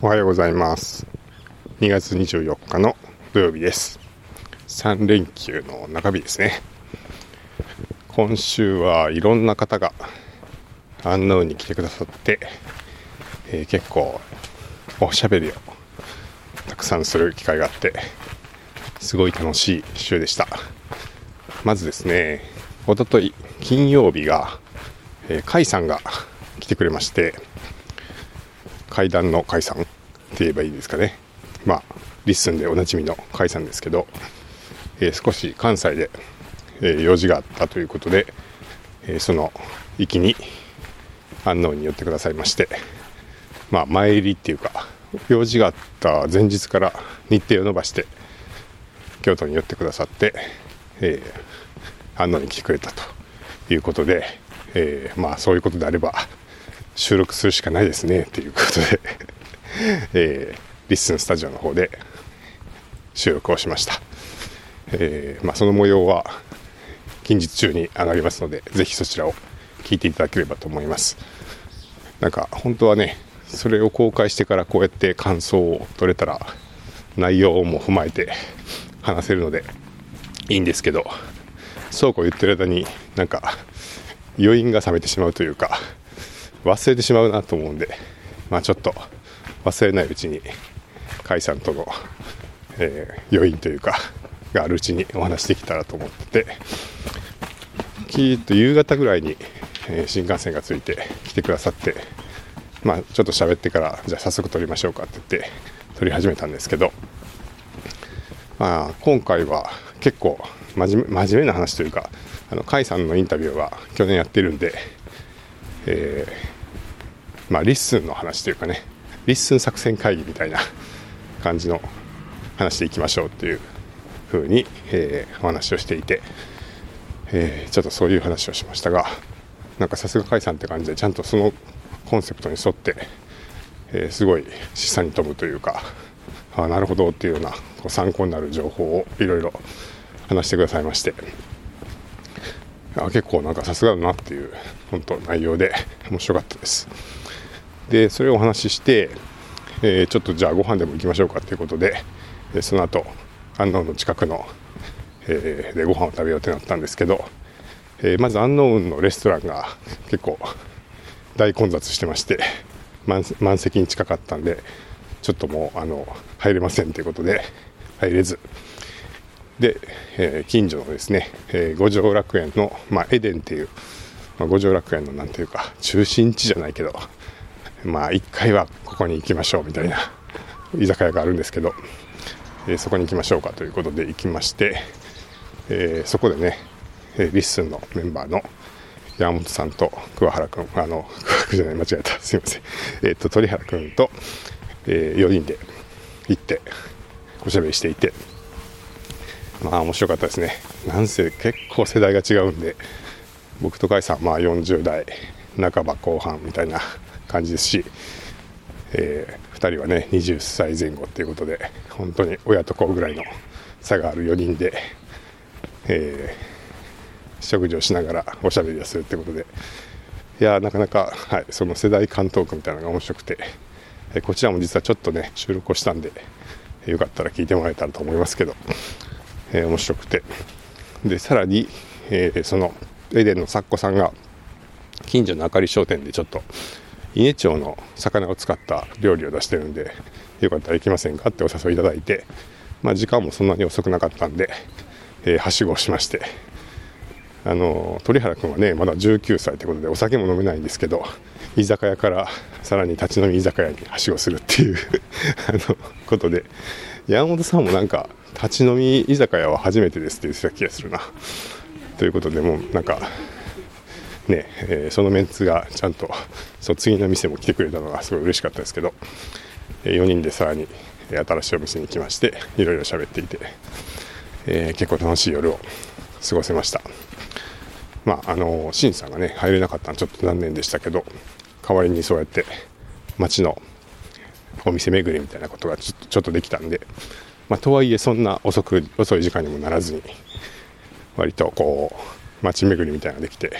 おはようございます。2月24日の土曜日です。3連休の中日ですね。今週はいろんな方がアンノウンに来てくださって、えー、結構おしゃべりをたくさんする機会があってすごい楽しい週でした。まずですねおととい金曜日が、えー、甲斐さんが来てくれまして階段の甲斐さんって言えばいいですかね。まあリッスンでおなじみの甲斐さんですけど、えー、少し関西で、えー、用事があったということで、えその行きに安納に寄ってくださいましてまあ前入りっていうか用事があった前日から日程を延ばして京都に寄ってくださって、えー、安納に来てくれたということで、え、まあそういうことであれば収録するしかないですねということで えー、リッスンスタジオの方で収録をしました、えー、まあ、その模様は近日中に上がりますのでぜひそちらを聞いていただければと思います。なんか本当はねそれを公開してからこうやって感想を取れたら内容も踏まえて話せるのでいいんですけどそうこう言ってる間になんか余韻が冷めてしまうというか忘れてしまうなと思うんで、まあ、ちょっと忘れないうちに甲斐さんとの、えー、余韻というかがあるうちにお話できたらと思っててきっと夕方ぐらいに、えー、新幹線がついて来てくださってまあちょっと喋ってからじゃあ早速撮りましょうかって言って撮り始めたんですけどまあ今回は結構真面目真面目な話というかあの甲斐さんのインタビューは去年やってるんで、えーまあ、リッスンの話というかねリッスン作戦会議みたいな感じの話でいきましょうっていう風に、えー、お話をしていて、えー、ちょっとそういう話をしましたがなんかさすが甲斐さんって感じでちゃんとそのコンセプトに沿って、えー、すごい示唆に富むというかあなるほどっていうようなこう参考になる情報をいろいろ話してくださいましてあ結構なんかさすがだなっていう本当内容で面白かったです。でそれをお話しして、えー、ちょっとじゃあご飯でも行きましょうかということで、えその後安納の近くの、えー、でご飯を食べようってなったんですけど、えー、まず安納のレストランが結構大混雑してまして満席に近かったんでちょっともうあの入れませんということで入れず。で、えー、近所のですね、えー、五条楽園の、まあ、エデンっていう、まあ、五条楽園のなんていうか中心地じゃないけどまあ1回はここに行きましょうみたいな 居酒屋があるんですけど、えー、そこに行きましょうかということで行きまして、えー、そこでね、えー、リッスンのメンバーの山本さんと桑原君あの桑原じゃない間違えた。すいません。えっ、と鳥原君と、え4人で行っておしゃべりしていてまあ面白かったですね。なんせ結構世代が違うんで僕と甲斐さんまあ40代半ば後半みたいな感じですし、えー、2人はね20歳前後っていうことで本当に親と子ぐらいの差がある4人で、えー、食事をしながらおしゃべりをするってことでいやなかなか、はい、その世代間トークみたいなのが面白くて、えー、こちらも実はちょっとね収録をしたんで、よかったら聞いてもらえたらと思いますけど、えー、面白くて。でさらに、えー、そのエデンの作家さんが近所のあかり商店でちょっと伊根町の魚を使った料理を出してるんでよかったら行きませんか？ってお誘いいただいて、まあ、時間もそんなに遅くなかったんで、えー、はしごをしましてあの鳥原君はねまだ19歳ということでお酒も飲めないんですけど居酒屋からさらに立ち飲み居酒屋にはしごするっていう あのことで山本さんもなんか立ち飲み居酒屋は初めてですって言ってた気がするな。ということでもうなんかね、えー、そのメンツがちゃんとその次の店も来てくれたのがすごい嬉しかったですけど、え、4人でさらに新しいお店に来ましていろいろ喋っていて、えー、結構楽しい夜を過ごせました。まああのシンさんがね入れなかったのはちょっと残念でしたけど代わりにそうやって街のお店巡りみたいなことがちょちょっとできたんで、まあ、とはいえそんな遅く遅い時間にもならずに割とこう街巡りみたいなのができて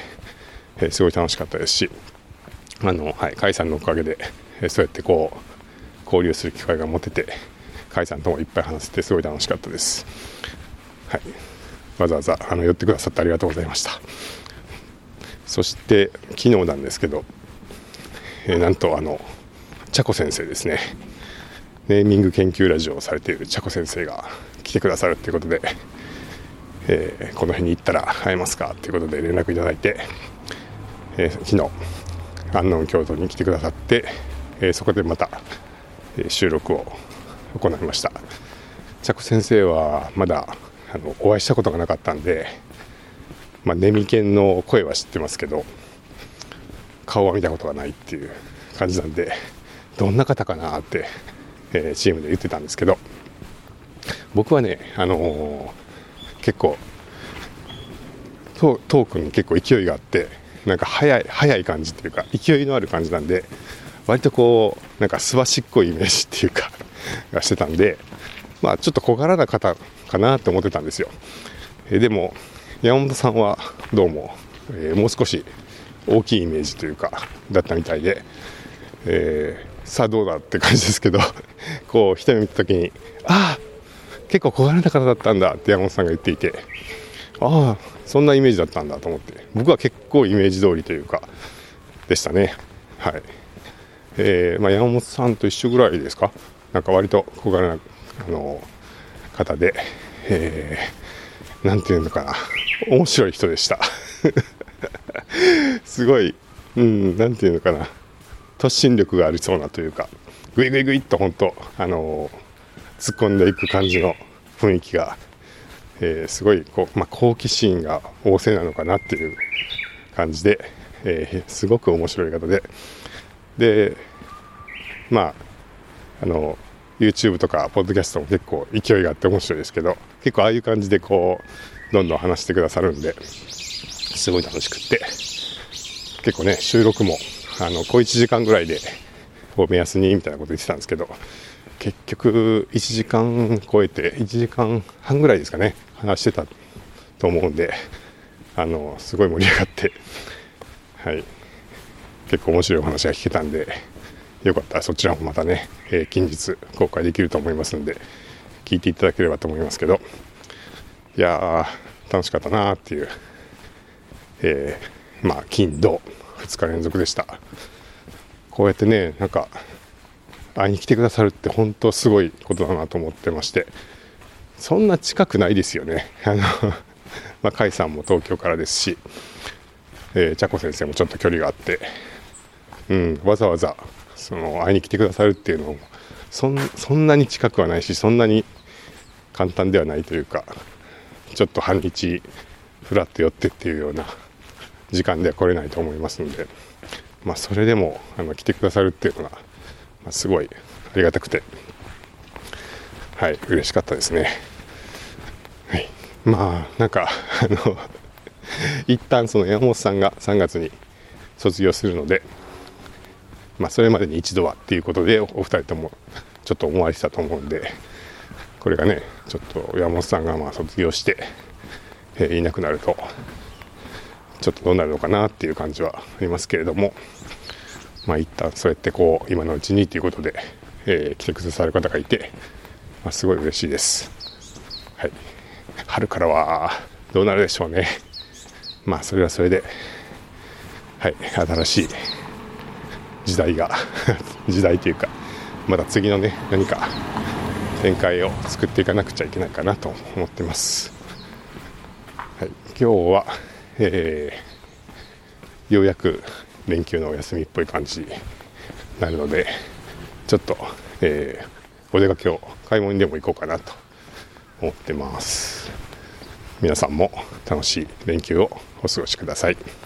え、すごい楽しかったですし、あの、はい、甲斐さんのおかげで、えそうやってこう交流する機会が持てて甲斐さんともいっぱい話せてすごい楽しかったです。はい。わざわざあの寄ってくださってありがとうございました。そして昨日なんですけど、え、なんとあの茶子先生ですね。ネーミング研究ラジオをされている茶子先生が来てくださるっていうことで、えー、この辺に行ったら会えますかっていうことで連絡いただいて、えー、昨日安納京都に来てくださって、えー、そこでまた、え収録を行いました。茶子先生はまだあのお会いしたことがなかったんで、まあ、ネミケンの声は知ってますけど顔は見たことがないっていう感じなんでどんな方かなって、えー、チームで言ってたんですけど僕はね、あのー、結構トークに結構勢いがあってなんか速い速い感じっていうか勢いのある感じなんで割とこうなんかすばしっこいイメージっていうか がしてたんでまあちょっと小柄な方かなって思ってたんですよ、えでも山本さんはどうも、えー、もう少し大きいイメージというかだったみたいで、えー、さあどうだって感じですけど こう一目見た時にああ結構小柄な方だったんだって山本さんが言っていてああそんなイメージだったんだと思って。僕は結構イメージ通りというかでしたね。はい。えー、まあ、山本さんと一緒ぐらいですか？なんか割と小柄なあの方で、えー、ていうのかな。面白い人でした。すごい、うん、なんていうのかな。突進力がありそうなというかぐいぐいぐいっと本当あの突っ込んでいく感じの雰囲気がえー、すごいこう、まあ、好奇心が旺盛なのかなっていう感じで、えー、すごく面白い方で。でまああの YouTube とかポッドキャストも結構勢いがあって面白いですけど結構ああいう感じでこうどんどん話してくださるんですごい楽しくって。結構ね収録もあの小1時間ぐらいでを目安にみたいなこと言ってたんですけど結局1時間超えて1時間半ぐらいですかね話してたと思うんであのすごい盛り上がってはい。結構面白いお話が聞けたんでよかった。らそちらもまたね、えー、近日公開できると思いますんで聞いていただければと思いますけど。いやー楽しかったなーっていう、えー、まあ金土2日連続でした。こうやってねなんか会いに来てくださるって本当すごいことだなと思ってまして。そんな近くないですよね。あのまあ、甲斐さんも東京からですし、えー、茶子先生もちょっと距離があって、うん、わざわざその会いに来てくださるっていうのもそんそんなに近くはないしそんなに簡単ではないというかちょっと半日ふらっと寄ってっていうような時間では来れないと思いますので、まあ、それでもあの来てくださるっていうのがまあ、すごいありがたくて。はい嬉しかったですね。はい。まあなんかあの 一旦その山本さんが3月に卒業するのでまあそれまでに一度はっていうことでお二人ともちょっと思われてたと思うんでこれがねちょっと山本さんがまあ卒業して、えー、いなくなるとちょっとどうなるのかなっていう感じはありますけれどもまあ、一旦そうやってこう今のうちにということで、えー、来てくださる方がいて、まあ、すごい嬉しいです、はい、春からはどうなるでしょうね。まあそれはそれで。はい。新しい時代が 時代というかまた次のね何か展開を作っていかなくちゃいけないかなと思ってます、はい、今日は、えー、ようやく連休のお休みっぽい感じになるのでちょっと、えー、お出かけを買い物にでも行こうかなと思ってます皆さんも楽しい連休をお過ごしください。